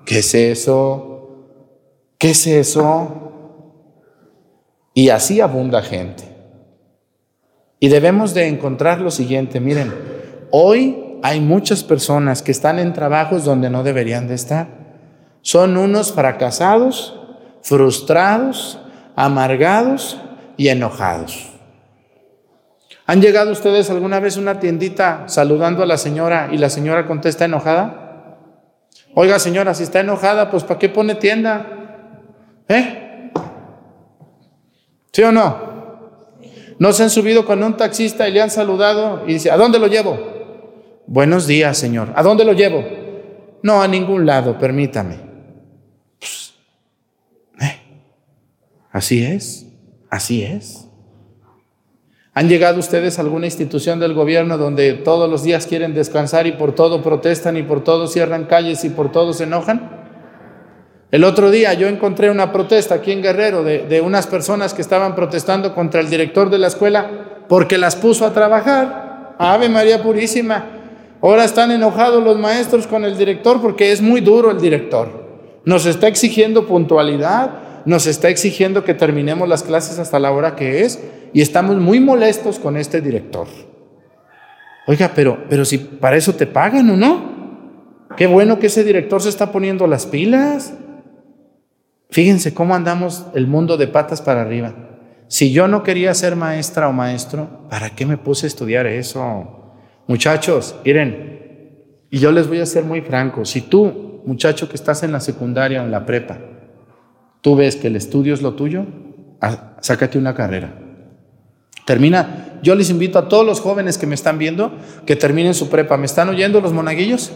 ¿Qué es eso? ¿Qué es eso? Y así abunda gente. Y debemos de encontrar lo siguiente, miren, hoy hay muchas personas que están en trabajos donde no deberían de estar. Son unos fracasados, frustrados, amargados y enojados. ¿Han llegado ustedes alguna vez a una tiendita saludando a la señora y la señora contesta enojada? Oiga señora, si está enojada, pues ¿para qué pone tienda? ¿Eh? ¿Sí o no? ¿No se han subido con un taxista y le han saludado y dice, ¿a dónde lo llevo? Buenos días, señor. ¿A dónde lo llevo? No, a ningún lado, permítame. ¿Eh? Así es, así es. ¿Han llegado ustedes a alguna institución del gobierno donde todos los días quieren descansar y por todo protestan y por todo cierran calles y por todo se enojan? El otro día yo encontré una protesta aquí en Guerrero de, unas personas que estaban protestando contra el director de la escuela porque las puso a trabajar. Ave María Purísima. Ahora están enojados los maestros con el director porque es muy duro el director. Nos está exigiendo puntualidad, nos está exigiendo que terminemos las clases hasta la hora que es y estamos muy molestos con este director. Oiga, pero, pero si para eso te pagan o no. Qué bueno que ese director se está poniendo las pilas. Fíjense cómo andamos el mundo de patas para arriba. Si yo no quería ser maestra o maestro, ¿para qué me puse a estudiar eso? Muchachos, miren, y yo les voy a ser muy franco, si tú, muchacho que estás en la secundaria o en la prepa, tú ves que el estudio es lo tuyo, ah, sácate una carrera. Termina, yo les invito a todos los jóvenes que me están viendo que terminen su prepa. ¿Me están oyendo los monaguillos?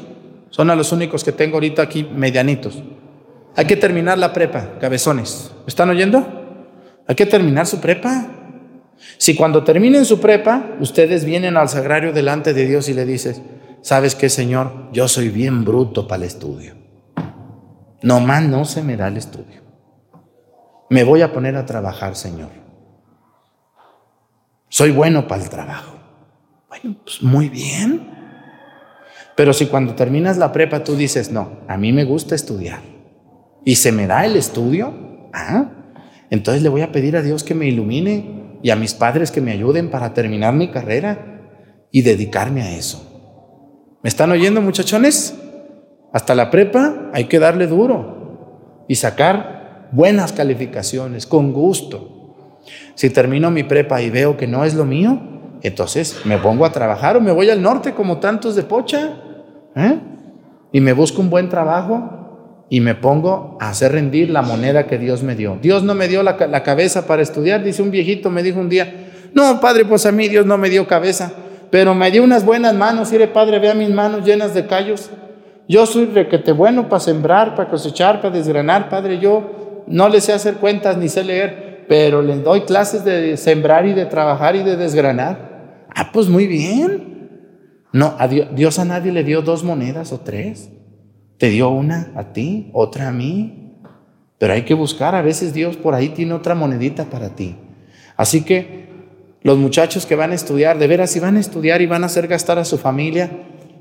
Son a los únicos que tengo ahorita aquí medianitos. Hay que terminar la prepa, cabezones. ¿Me están oyendo? Hay que terminar su prepa. Si cuando terminen su prepa, ustedes vienen al sagrario delante de Dios y le dices, ¿sabes qué, Señor? Yo soy bien bruto para el estudio. Nomás no se me da el estudio. Me voy a poner a trabajar, Señor. Soy bueno para el trabajo. Bueno, pues muy bien. Pero si cuando terminas la prepa tú dices, no, a mí me gusta estudiar y se me da el estudio, ah, entonces le voy a pedir a Dios que me ilumine y a mis padres que me ayuden para terminar mi carrera y dedicarme a eso. ¿Me están oyendo muchachones? Hasta la prepa hay que darle duro y sacar buenas calificaciones, con gusto. Si termino mi prepa y veo que no es lo mío, entonces me pongo a trabajar o me voy al norte como tantos de pocha ¿eh? y me busco un buen trabajo y me pongo a hacer rendir la moneda que Dios me dio. Dios no me dio la, cabeza para estudiar, dice un viejito, me dijo un día, no, padre, pues a mí Dios no me dio cabeza, pero me dio unas buenas manos, mire, padre, vea mis manos llenas de callos. Yo soy requete bueno para sembrar, para cosechar, para desgranar, padre, yo no le sé hacer cuentas ni sé leer, pero le doy clases de sembrar y de trabajar y de desgranar. Ah, pues muy bien. No, Dios, Dios a nadie le dio dos monedas o tres. Te dio una a ti, otra a mí. Pero hay que buscar, a veces Dios por ahí tiene otra monedita para ti. Así que los muchachos que van a estudiar, de veras, si van a estudiar y van a hacer gastar a su familia,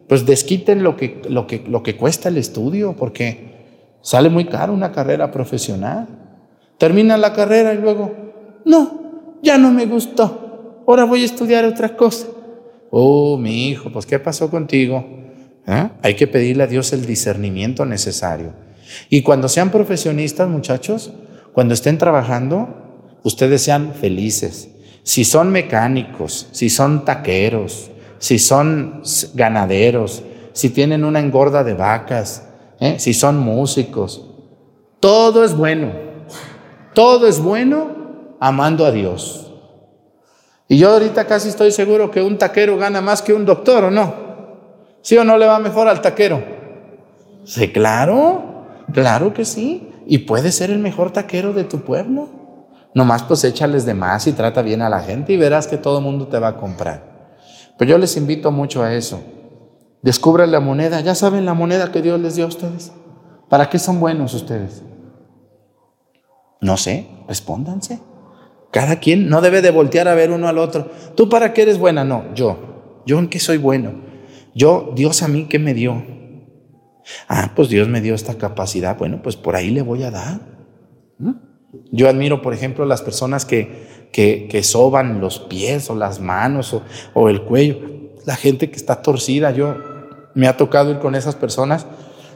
pues desquiten lo que, lo que, lo que cuesta el estudio, porque sale muy caro una carrera profesional. Terminan la carrera y luego, no, ya no me gustó, ahora voy a estudiar otra cosa. Oh, mi hijo, pues ¿qué pasó contigo? ¿Eh? Hay que pedirle a Dios el discernimiento necesario. Y cuando sean profesionistas, muchachos, cuando estén trabajando, ustedes sean felices. Si son mecánicos, si son taqueros, si son ganaderos, si tienen una engorda de vacas, ¿eh? si son músicos, todo es bueno. Todo es bueno amando a Dios. Y yo ahorita casi estoy seguro que un taquero gana más que un doctor, ¿o no? ¿Sí o no le va mejor al taquero? Sí, claro, claro que sí. Y puede ser el mejor taquero de tu pueblo. Nomás pues échales de más y trata bien a la gente y verás que todo el mundo te va a comprar. Pero yo les invito mucho a eso. Descubran la moneda. Ya saben la moneda que Dios les dio a ustedes. ¿Para qué son buenos ustedes? No sé, respóndanse. Cada quien no debe de voltear a ver uno al otro. ¿Tú para qué eres buena? No, yo. ¿Yo en qué soy bueno? Yo, Dios a mí, ¿qué me dio? Ah, pues Dios me dio esta capacidad. Bueno, pues por ahí le voy a dar. ¿Mm? Yo admiro, por ejemplo, las personas que, que, soban los pies o las manos o, el cuello. La gente que está torcida, yo me ha tocado ir con esas personas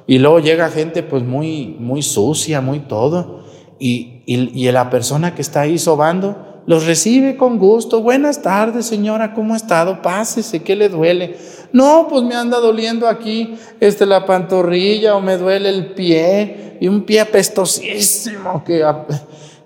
y luego llega gente pues muy, muy sucia, muy todo. Y, y la persona que está ahí sobando los recibe con gusto. Buenas tardes, señora, ¿cómo ha estado? Pásese, ¿qué le duele? No, pues me anda doliendo aquí este, la pantorrilla o me duele el pie y un pie apestosísimo que...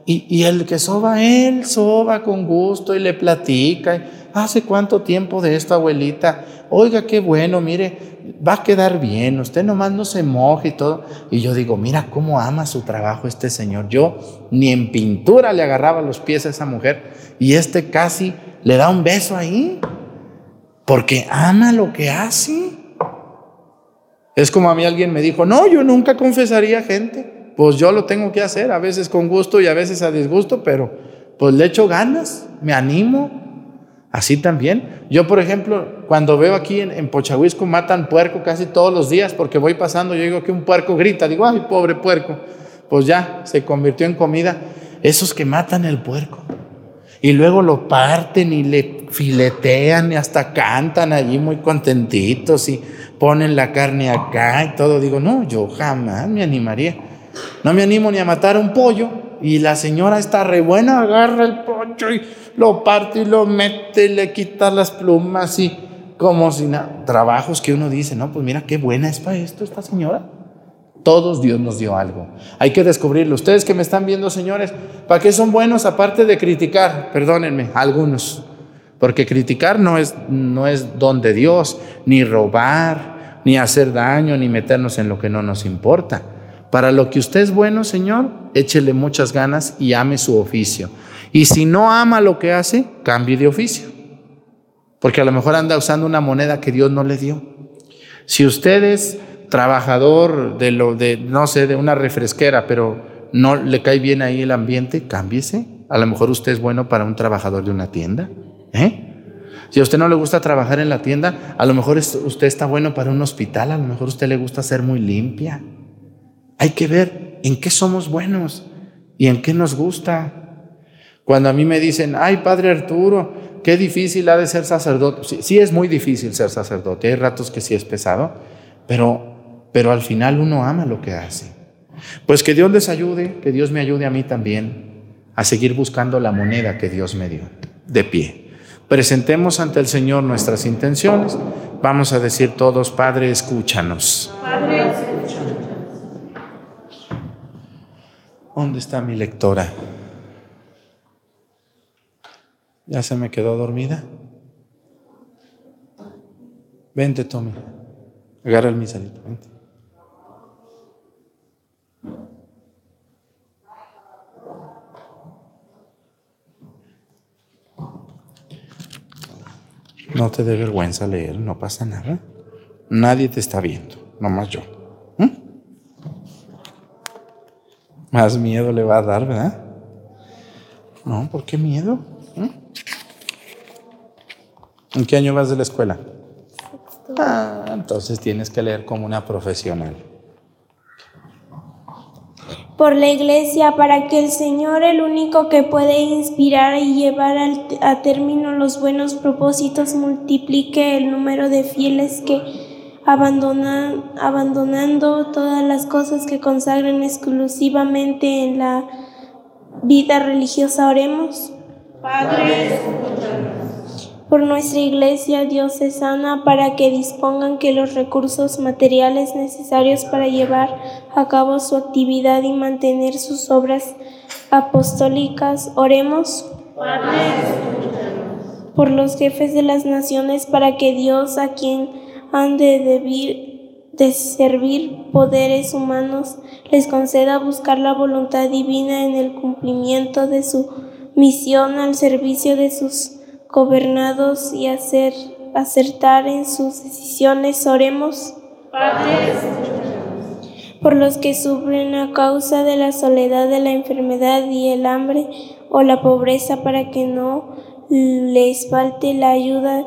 Y, el que soba, él soba con gusto y le platica. ¿Hace cuánto tiempo de esto, abuelita? Oiga, qué bueno, mire, va a quedar bien, usted nomás no se moje y todo. Y yo digo, mira cómo ama su trabajo este señor. Yo ni en pintura le agarraba los pies a esa mujer y este casi le da un beso ahí porque ama lo que hace. Es como a mí alguien me dijo, no, yo nunca confesaría gente. Pues yo lo tengo que hacer, a veces con gusto y a veces a disgusto, pero pues le echo ganas, me animo. Así también. Yo, por ejemplo, cuando veo aquí en, en Pochahuisco matan puerco casi todos los días porque voy pasando, yo digo que un puerco grita, digo, ay, pobre puerco. Pues ya se convirtió en comida. Esos que matan el puerco y luego lo parten y le filetean y hasta cantan allí muy contentitos y ponen la carne acá y todo. Digo, no, yo jamás me animaría. No me animo ni a matar un pollo y la señora está re buena, agarra el pollo y lo parte y lo mete, y le quita las plumas y como si nada. Trabajos que uno dice, no, pues mira qué buena es para esto esta señora. Todos Dios nos dio algo. Hay que descubrirlo. Ustedes que me están viendo, señores, ¿para qué son buenos aparte de criticar? Perdónenme, algunos. Porque criticar no es, no es don de Dios, ni robar, ni hacer daño, ni meternos en lo que no nos importa. Para lo que usted es bueno, Señor, échele muchas ganas y ame su oficio. Y si no ama lo que hace, cambie de oficio. Porque a lo mejor anda usando una moneda que Dios no le dio. Si ustedes trabajador de lo de, no sé, de una refresquera, pero no le cae bien ahí el ambiente, cámbiese. A lo mejor usted es bueno para un trabajador de una tienda. ¿eh? Si a usted no le gusta trabajar en la tienda, a lo mejor usted está bueno para un hospital, a lo mejor usted le gusta ser muy limpia. Hay que ver en qué somos buenos y en qué nos gusta. Cuando a mí me dicen, ay, padre Arturo, qué difícil ha de ser sacerdote. Sí, es muy difícil ser sacerdote, hay ratos que sí es pesado, pero pero al final uno ama lo que hace. Pues que Dios les ayude, que Dios me ayude a mí también a seguir buscando la moneda que Dios me dio. De pie. Presentemos ante el Señor nuestras intenciones. Vamos a decir todos, Padre, escúchanos. Padre, ¿Dónde está mi lectora? ¿Ya se me quedó dormida? Vente, Tommy. Agarra el misalito, vente. No te dé vergüenza leer, no pasa nada. Nadie te está viendo, nomás yo. Más miedo le va a dar, ¿verdad? No, ¿por qué miedo? ¿Mm? ¿En qué año vas de la escuela? Ah, entonces tienes que leer como una profesional. por la Iglesia para que el Señor, el único que puede inspirar y llevar a término los buenos propósitos, multiplique el número de fieles que abandonan, abandonando todas las cosas que consagran exclusivamente en la vida religiosa, oremos. por nuestra iglesia diocesana para que dispongan que los recursos materiales necesarios para llevar a cabo su actividad y mantener sus obras apostólicas. Oremos. Por los jefes de las naciones para que Dios a quien han de debir de servir poderes humanos les conceda buscar la voluntad divina en el cumplimiento de su misión al servicio de sus gobernados y hacer acertar en sus decisiones. Oremos. Por los que sufren a causa de la soledad, de la enfermedad y el hambre o la pobreza para que no les falte la ayuda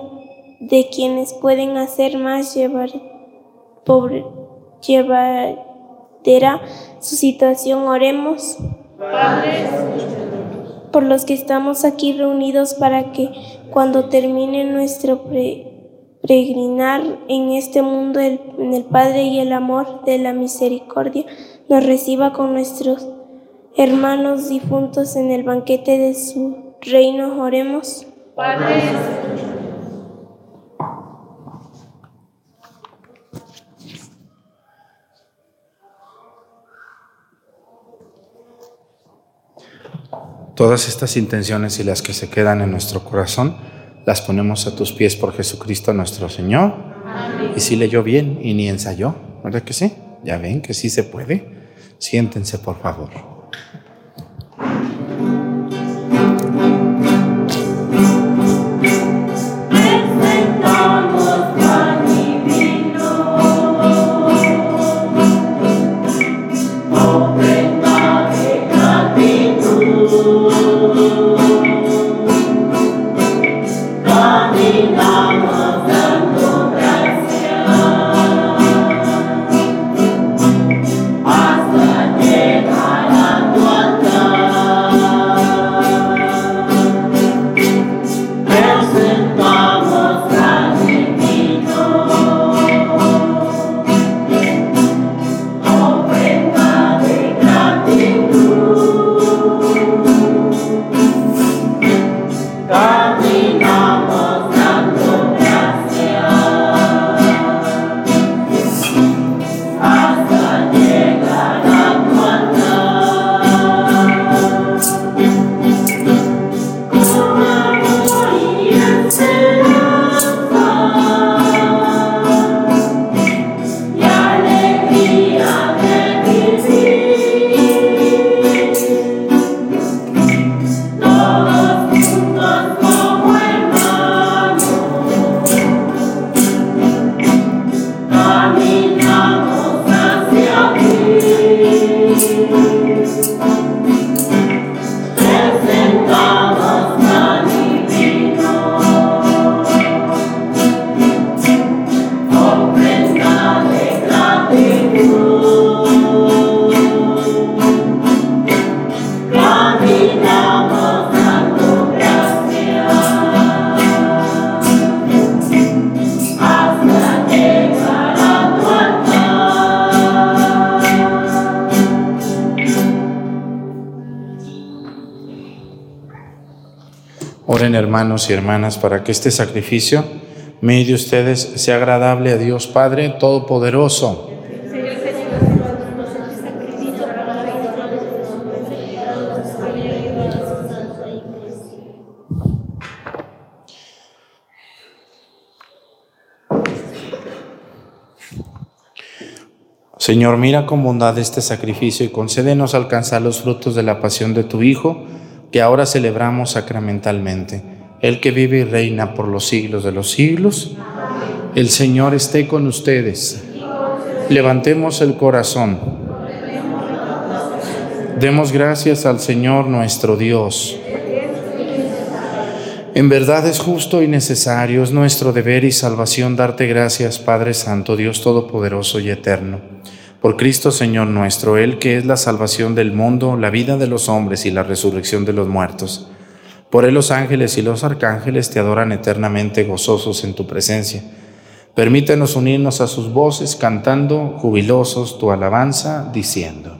de quienes pueden hacer más llevar, pobre, llevadera su situación. Oremos por los que estamos aquí reunidos para que cuando termine nuestro pre- peregrinar en este mundo el- en el Padre y el amor de la misericordia nos reciba con nuestros hermanos difuntos en el banquete de su reino. Oremos. Todas estas intenciones y las que se quedan en nuestro corazón, las ponemos a tus pies por Jesucristo nuestro Señor. Y si leyó bien y ni ensayó, ¿verdad que sí? Ya ven que sí se puede. Siéntense, por favor. Hermanos y hermanas para que este sacrificio, medio de ustedes, sea agradable a Dios Padre Todopoderoso. Señor, mira con bondad este sacrificio y concédenos alcanzar los frutos de la pasión de tu Hijo, que ahora celebramos sacramentalmente. el que vive y reina por los siglos de los siglos. El Señor esté con ustedes. Levantemos el corazón. Demos gracias al Señor nuestro Dios. En verdad es justo y necesario, es nuestro deber y salvación darte gracias, Padre Santo, Dios Todopoderoso y Eterno. Por Cristo Señor nuestro, Él que es la salvación del mundo, la vida de los hombres y la resurrección de los muertos. Por Él los ángeles y los arcángeles te adoran eternamente gozosos en tu presencia. Permítenos unirnos a sus voces cantando jubilosos tu alabanza, diciendo.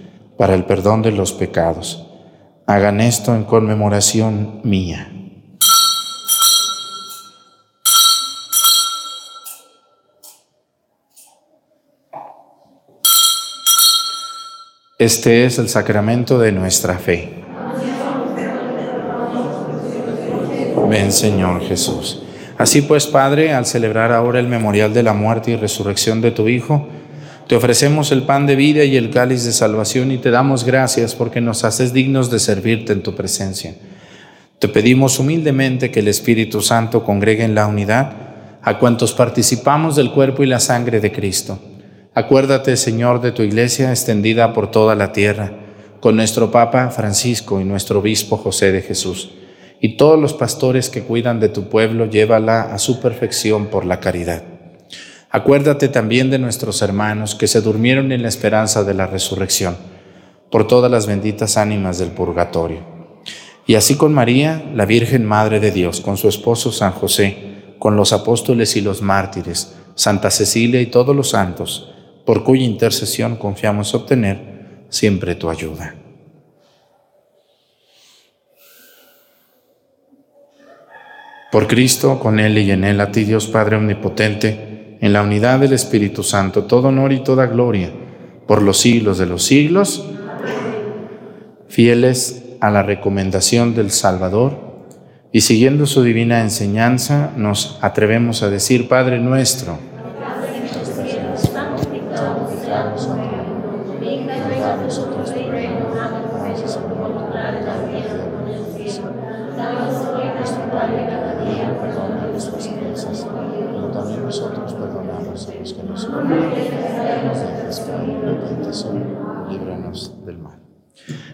para el perdón de los pecados. Hagan esto en conmemoración mía. Este es el sacramento de nuestra fe. Ven Señor Jesús. Así pues, Padre, al celebrar ahora el memorial de la muerte y resurrección de tu Hijo, te ofrecemos el pan de vida y el cáliz de salvación y te damos gracias porque nos haces dignos de servirte en tu presencia. Te pedimos humildemente que el Espíritu Santo congregue en la unidad a cuantos participamos del cuerpo y la sangre de Cristo. Acuérdate, Señor, de tu iglesia extendida por toda la tierra, con nuestro Papa Francisco y nuestro Obispo José de Jesús, y todos los pastores que cuidan de tu pueblo, llévala a su perfección por la caridad. Acuérdate también de nuestros hermanos que se durmieron en la esperanza de la resurrección, por todas las benditas ánimas del purgatorio. Y así con María, la Virgen Madre de Dios, con su esposo San José, con los apóstoles y los mártires, Santa Cecilia y todos los santos, por cuya intercesión confiamos obtener siempre tu ayuda. Por Cristo, con Él y en Él, a ti Dios Padre Omnipotente, en la unidad del Espíritu Santo, todo honor y toda gloria, por los siglos de los siglos, fieles a la recomendación del Salvador. Y siguiendo su divina enseñanza, nos atrevemos a decir, Padre nuestro,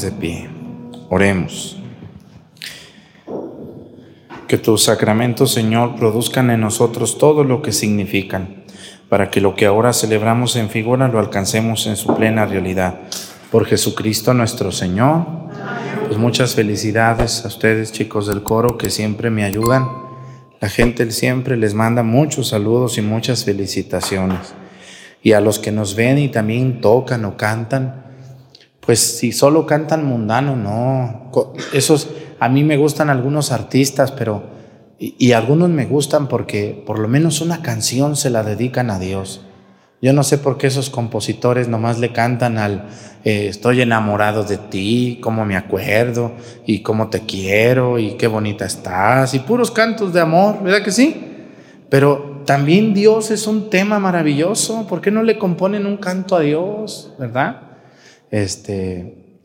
De pie. Oremos. Que tus sacramentos, Señor, produzcan en nosotros todo lo que significan, para que lo que ahora celebramos en figura lo alcancemos en su plena realidad. Por Jesucristo nuestro Señor. Pues muchas felicidades a ustedes, chicos del coro, que siempre me ayudan. La gente siempre les manda muchos saludos y muchas felicitaciones. Y a los que nos ven y también tocan o cantan, pues si solo cantan mundano, no. Esos, a mí me gustan algunos artistas, pero, y, algunos me gustan porque por lo menos una canción se la dedican a Dios. Yo no sé por qué esos compositores nomás le cantan al eh, estoy enamorado de ti, cómo me acuerdo y cómo te quiero y qué bonita estás y puros cantos de amor, ¿verdad que sí? Pero también Dios es un tema maravilloso, ¿por qué no le componen un canto a Dios, verdad? Este,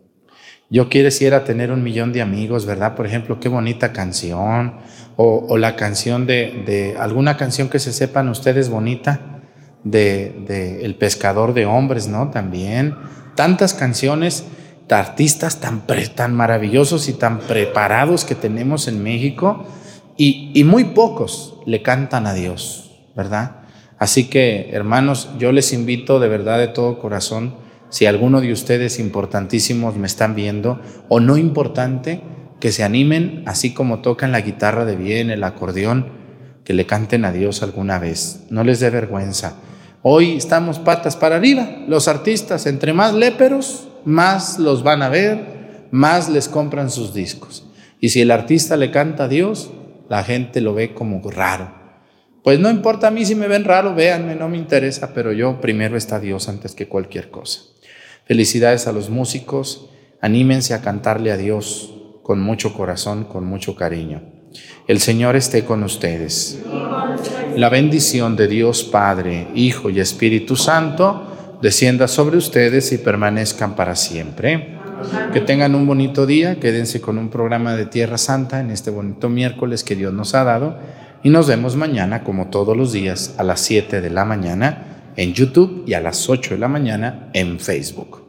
yo quisiera tener un millón de amigos, ¿verdad? Por ejemplo, qué bonita canción. O, la canción de, de, alguna canción que se sepan ustedes bonita de, de, El pescador de hombres, ¿no? También. Tantas canciones artistas tan, tan maravillosos y tan preparados que tenemos en México y, y muy pocos le cantan a Dios, ¿verdad? Así que, hermanos, yo les invito de verdad de todo corazón si alguno de ustedes importantísimos me están viendo o no importante, que se animen, así como tocan la guitarra de bien, el acordeón, que le canten a Dios alguna vez. No les dé vergüenza. Hoy estamos patas para arriba. Los artistas, entre más léperos, más los van a ver, más les compran sus discos. Y si el artista le canta a Dios, la gente lo ve como raro. Pues no importa a mí si me ven raro, véanme, no me interesa, pero yo primero está Dios antes que cualquier cosa. Felicidades a los músicos, anímense a cantarle a Dios con mucho corazón, con mucho cariño. El Señor esté con ustedes. La bendición de Dios Padre, Hijo y Espíritu Santo descienda sobre ustedes y permanezcan para siempre. Que tengan un bonito día, quédense con un programa de Tierra Santa en este bonito miércoles que Dios nos ha dado y nos vemos mañana como todos los días a las 7 de la mañana en YouTube y a las 8 de la mañana en Facebook.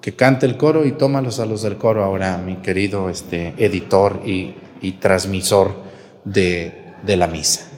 Que cante el coro y tómalos a los del coro ahora, mi querido este, editor y, transmisor de la misa.